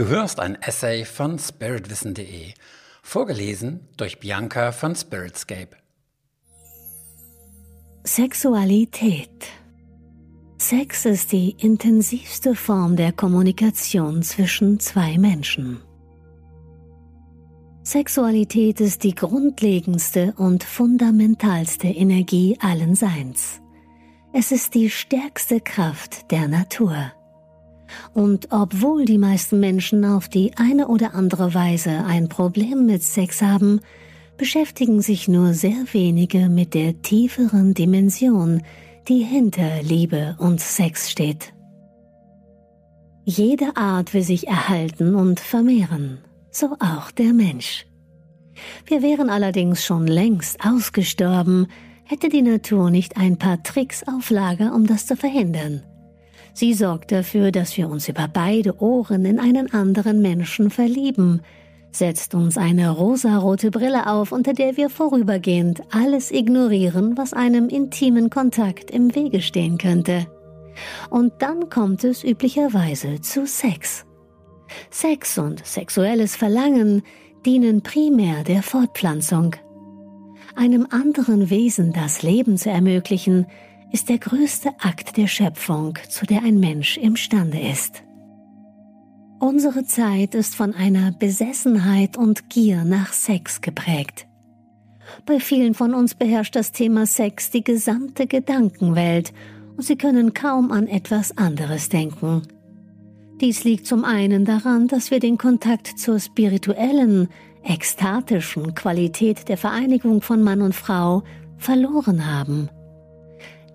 Du hörst ein Essay von spiritwissen.de, vorgelesen durch Bianca von Spiritscape. Sexualität. Sex ist die intensivste Form der Kommunikation zwischen zwei Menschen. Sexualität ist die grundlegendste und fundamentalste Energie allen Seins. Es ist die stärkste Kraft der Natur. Und obwohl die meisten Menschen auf die eine oder andere Weise ein Problem mit Sex haben, beschäftigen sich nur sehr wenige mit der tieferen Dimension, die hinter Liebe und Sex steht. Jede Art will sich erhalten und vermehren, so auch der Mensch. Wir wären allerdings schon längst ausgestorben, hätte die Natur nicht ein paar Tricks auf Lager, um das zu verhindern. Sie sorgt dafür, dass wir uns über beide Ohren in einen anderen Menschen verlieben, setzt uns eine rosarote Brille auf, unter der wir vorübergehend alles ignorieren, was einem intimen Kontakt im Wege stehen könnte. Und dann kommt es üblicherweise zu Sex. Sex und sexuelles Verlangen dienen primär der Fortpflanzung. Einem anderen Wesen das Leben zu ermöglichen, ist der größte Akt der Schöpfung, zu der ein Mensch imstande ist. Unsere Zeit ist von einer Besessenheit und Gier nach Sex geprägt. Bei vielen von uns beherrscht das Thema Sex die gesamte Gedankenwelt und sie können kaum an etwas anderes denken. Dies liegt zum einen daran, dass wir den Kontakt zur spirituellen, ekstatischen Qualität der Vereinigung von Mann und Frau verloren haben.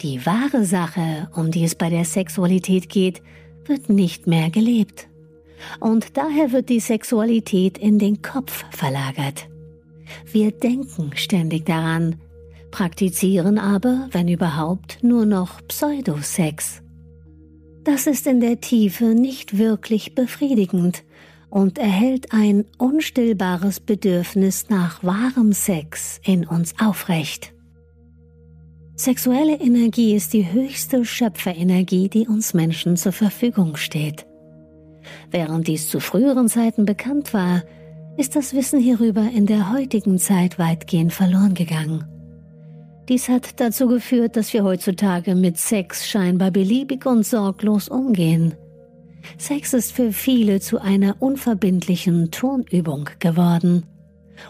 Die wahre Sache, um die es bei der Sexualität geht, wird nicht mehr gelebt. Und daher wird die Sexualität in den Kopf verlagert. Wir denken ständig daran, praktizieren aber, wenn überhaupt, nur noch Pseudosex. Das ist in der Tiefe nicht wirklich befriedigend und erhält ein unstillbares Bedürfnis nach wahrem Sex in uns aufrecht. Sexuelle Energie ist die höchste Schöpferenergie, die uns Menschen zur Verfügung steht. Während dies zu früheren Zeiten bekannt war, ist das Wissen hierüber in der heutigen Zeit weitgehend verloren gegangen. Dies hat dazu geführt, dass wir heutzutage mit Sex scheinbar beliebig und sorglos umgehen. Sex ist für viele zu einer unverbindlichen Turnübung geworden.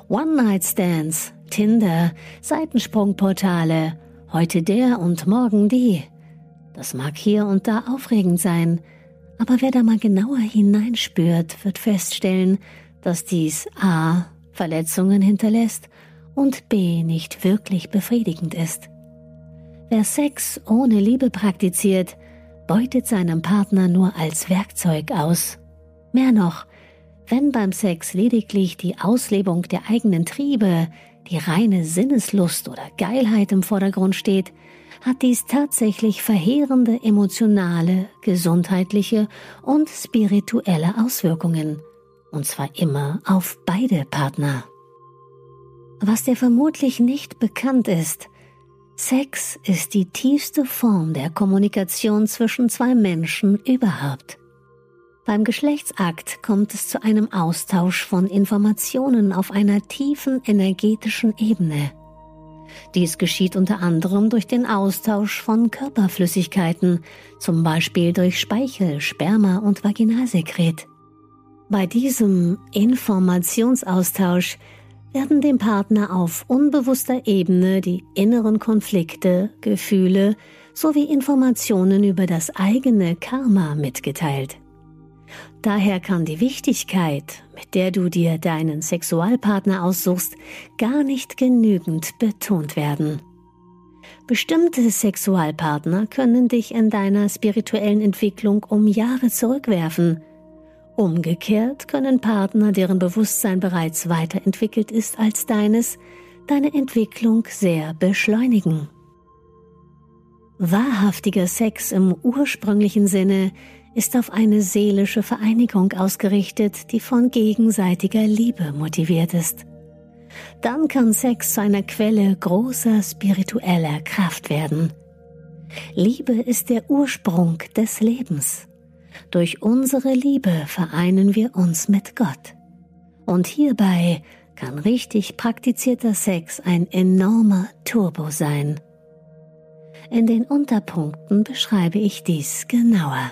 One-Night-Stands, Tinder, Seitensprungportale heute der und morgen die. Das mag hier und da aufregend sein, aber wer da mal genauer hineinspürt, wird feststellen, dass dies a. Verletzungen hinterlässt und b. nicht wirklich befriedigend ist. Wer Sex ohne Liebe praktiziert, beutet seinem Partner nur als Werkzeug aus. Mehr noch, wenn beim Sex lediglich die Auslebung der eigenen Triebe, die reine Sinneslust oder Geilheit im Vordergrund steht, hat dies tatsächlich verheerende emotionale, gesundheitliche und spirituelle Auswirkungen, und zwar immer auf beide Partner. Was dir vermutlich nicht bekannt ist, Sex ist die tiefste Form der Kommunikation zwischen zwei Menschen überhaupt. Beim Geschlechtsakt kommt es zu einem Austausch von Informationen auf einer tiefen energetischen Ebene. Dies geschieht unter anderem durch den Austausch von Körperflüssigkeiten, zum Beispiel durch Speichel, Sperma und Vaginalsekret. Bei diesem Informationsaustausch werden dem Partner auf unbewusster Ebene die inneren Konflikte, Gefühle sowie Informationen über das eigene Karma mitgeteilt. Daher kann die Wichtigkeit, mit der du dir deinen Sexualpartner aussuchst, gar nicht genügend betont werden. Bestimmte Sexualpartner können dich in deiner spirituellen Entwicklung um Jahre zurückwerfen. Umgekehrt können Partner, deren Bewusstsein bereits weiterentwickelt ist als deines, deine Entwicklung sehr beschleunigen. Wahrhaftiger Sex im ursprünglichen Sinne ist auf eine seelische Vereinigung ausgerichtet, die von gegenseitiger Liebe motiviert ist. Dann kann Sex zu einer Quelle großer spiritueller Kraft werden. Liebe ist der Ursprung des Lebens. Durch unsere Liebe vereinen wir uns mit Gott. Und hierbei kann richtig praktizierter Sex ein enormer Turbo sein. In den Unterpunkten beschreibe ich dies genauer.